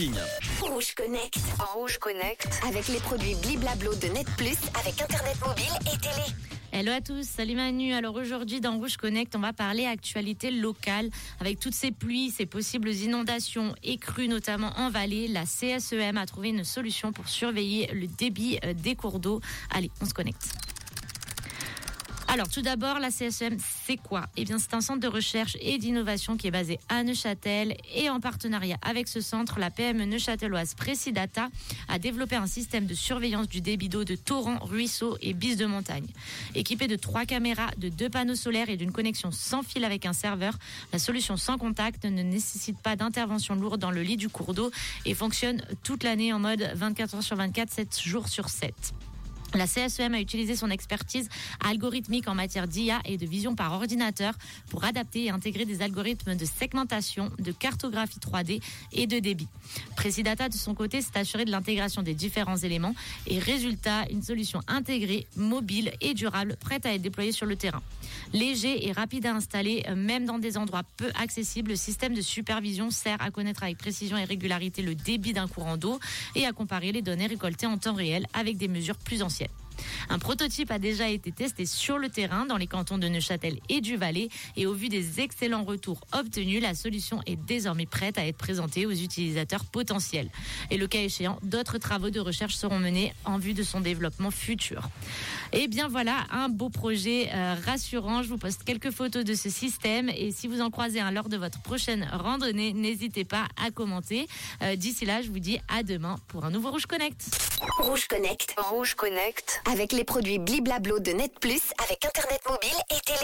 signe. Rouge Connect. En Rouge Connect. Avec les produits Bliblablo de Net Plus, avec Internet mobile et télé. Hello à tous, salut Manu. Alors aujourd'hui dans Rouge Connect, on va parler actualité locale. Avec toutes ces pluies, ces possibles inondations et crues, notamment en vallée, la CSEM a trouvé une solution pour surveiller le débit euh, des cours d'eau. Allez, on se connecte. Alors tout d'abord, la CSEM, c'est quoi? Eh bien, c'est un centre de recherche et d'innovation qui est basé à Neuchâtel et en partenariat avec ce centre, la PME neuchâteloise Precidata a développé un système de surveillance du débit d'eau de torrents, ruisseaux et bises de montagne. Équipé de trois caméras, de deux panneaux solaires et d'une connexion sans fil avec un serveur, la solution sans contact ne nécessite pas d'intervention lourde dans le lit du cours d'eau et fonctionne toute l'année en mode 24 heures sur 24, 7 jours sur 7. La CSEM a utilisé son expertise algorithmique en matière d'IA et de vision par ordinateur pour adapter et intégrer des algorithmes de segmentation, de cartographie 3D et de débit. Precidata, de son côté, s'est assuré de l'intégration des différents éléments et résultat, une solution intégrée, mobile et durable, prête à être déployée sur le terrain. Léger et rapide à installer, même dans des endroits peu accessibles, le système de supervision sert à connaître avec précision et régularité le débit d'un courant d'eau et à comparer les données récoltées en temps réel avec des mesures plus anciennes. Un prototype a déjà été testé sur le terrain dans les cantons de Neuchâtel et du Valais et au vu des excellents retours obtenus, la solution est désormais prête à être présentée aux utilisateurs potentiels. Et le cas échéant, d'autres travaux de recherche seront menés en vue de son développement futur. Et bien voilà, un beau projet euh, rassurant. Je vous poste quelques photos de ce système et si vous en croisez un lors de votre prochaine randonnée, n'hésitez pas à commenter. Euh, D'ici là, je vous dis à demain pour un nouveau Rouge Connect. Rouge Connect. Rouge Connect. Avec les produits Bliblablo de Net Plus, avec Internet mobile et télé.